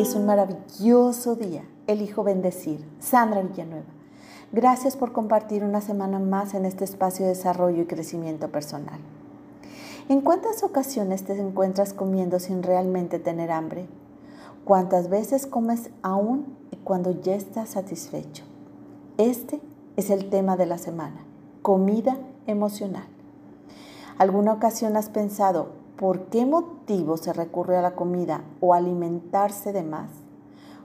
Es un maravilloso día. Elijo bendecir. Sandra Villanueva. Gracias por compartir una semana más en este espacio de desarrollo y crecimiento personal. ¿En cuántas ocasiones te encuentras comiendo sin realmente tener hambre? ¿Cuántas veces comes aún cuando ya estás satisfecho? Este es el tema de la semana, comida emocional. ¿Alguna ocasión has pensado por qué motivo se recurre a la comida o alimentarse de más?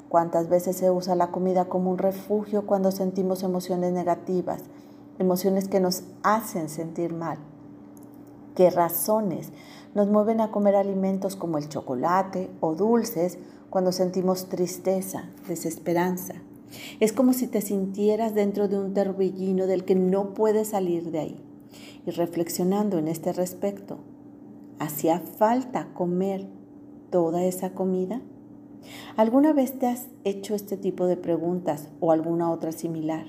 ¿Cuántas veces se usa la comida como un refugio cuando sentimos emociones negativas, emociones que nos hacen sentir mal? qué razones nos mueven a comer alimentos como el chocolate o dulces cuando sentimos tristeza, desesperanza. Es como si te sintieras dentro de un torbellino del que no puedes salir de ahí. Y reflexionando en este respecto, ¿hacía falta comer toda esa comida? ¿Alguna vez te has hecho este tipo de preguntas o alguna otra similar?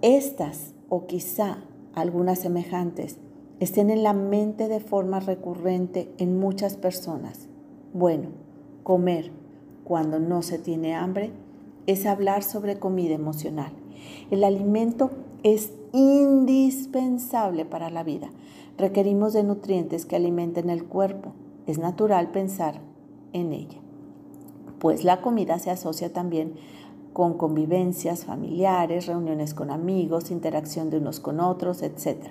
Estas o quizá algunas semejantes estén en la mente de forma recurrente en muchas personas. Bueno, comer cuando no se tiene hambre es hablar sobre comida emocional. El alimento es indispensable para la vida. Requerimos de nutrientes que alimenten el cuerpo. Es natural pensar en ella. Pues la comida se asocia también con convivencias familiares, reuniones con amigos, interacción de unos con otros, etc.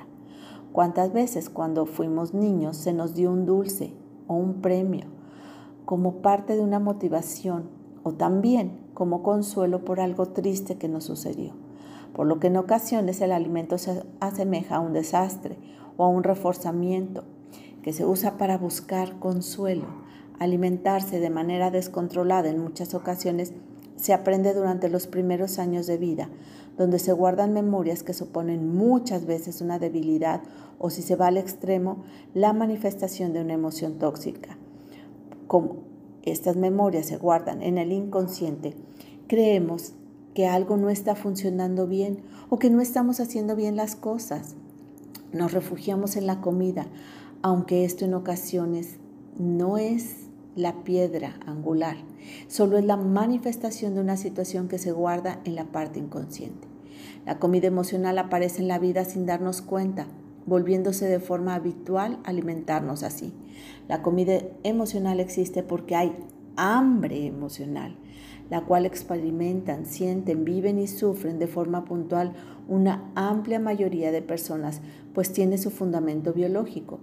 ¿Cuántas veces cuando fuimos niños se nos dio un dulce o un premio como parte de una motivación o también como consuelo por algo triste que nos sucedió? Por lo que en ocasiones el alimento se asemeja a un desastre o a un reforzamiento que se usa para buscar consuelo. Alimentarse de manera descontrolada en muchas ocasiones se aprende durante los primeros años de vida, donde se guardan memorias que suponen muchas veces una debilidad o si se va al extremo, la manifestación de una emoción tóxica. Como estas memorias se guardan en el inconsciente, creemos que algo no está funcionando bien o que no estamos haciendo bien las cosas. Nos refugiamos en la comida, aunque esto en ocasiones no es la piedra angular, solo es la manifestación de una situación que se guarda en la parte inconsciente. La comida emocional aparece en la vida sin darnos cuenta, volviéndose de forma habitual alimentarnos así. La comida emocional existe porque hay hambre emocional, la cual experimentan, sienten, viven y sufren de forma puntual una amplia mayoría de personas, pues tiene su fundamento biológico.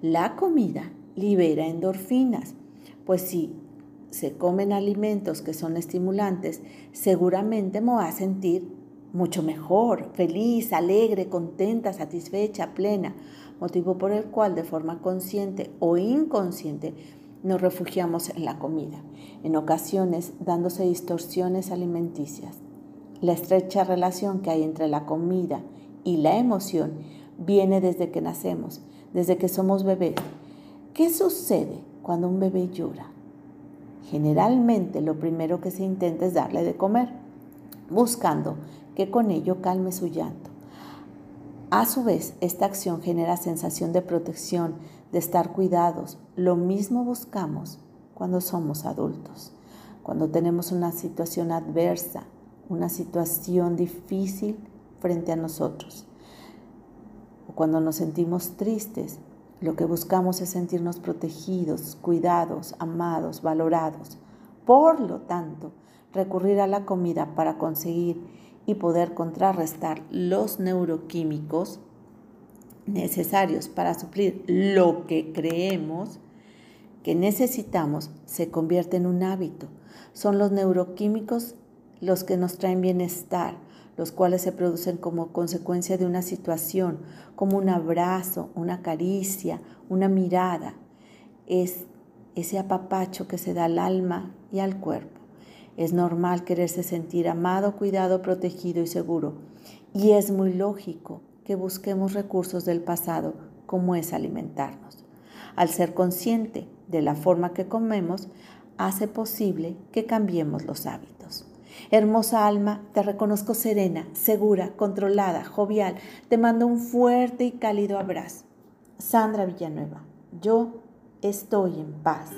La comida libera endorfinas, pues si se comen alimentos que son estimulantes, seguramente me va a sentir mucho mejor, feliz, alegre, contenta, satisfecha, plena, motivo por el cual de forma consciente o inconsciente nos refugiamos en la comida, en ocasiones dándose distorsiones alimenticias. La estrecha relación que hay entre la comida y la emoción viene desde que nacemos, desde que somos bebés. ¿Qué sucede cuando un bebé llora? Generalmente lo primero que se intenta es darle de comer, buscando que con ello calme su llanto. A su vez, esta acción genera sensación de protección, de estar cuidados. Lo mismo buscamos cuando somos adultos, cuando tenemos una situación adversa, una situación difícil frente a nosotros. Cuando nos sentimos tristes, lo que buscamos es sentirnos protegidos, cuidados, amados, valorados. Por lo tanto, recurrir a la comida para conseguir y poder contrarrestar los neuroquímicos necesarios para suplir lo que creemos que necesitamos se convierte en un hábito. Son los neuroquímicos los que nos traen bienestar, los cuales se producen como consecuencia de una situación, como un abrazo, una caricia, una mirada. Es ese apapacho que se da al alma y al cuerpo. Es normal quererse sentir amado, cuidado, protegido y seguro. Y es muy lógico que busquemos recursos del pasado, como es alimentarnos. Al ser consciente de la forma que comemos, hace posible que cambiemos los hábitos. Hermosa alma, te reconozco serena, segura, controlada, jovial. Te mando un fuerte y cálido abrazo. Sandra Villanueva, yo estoy en paz.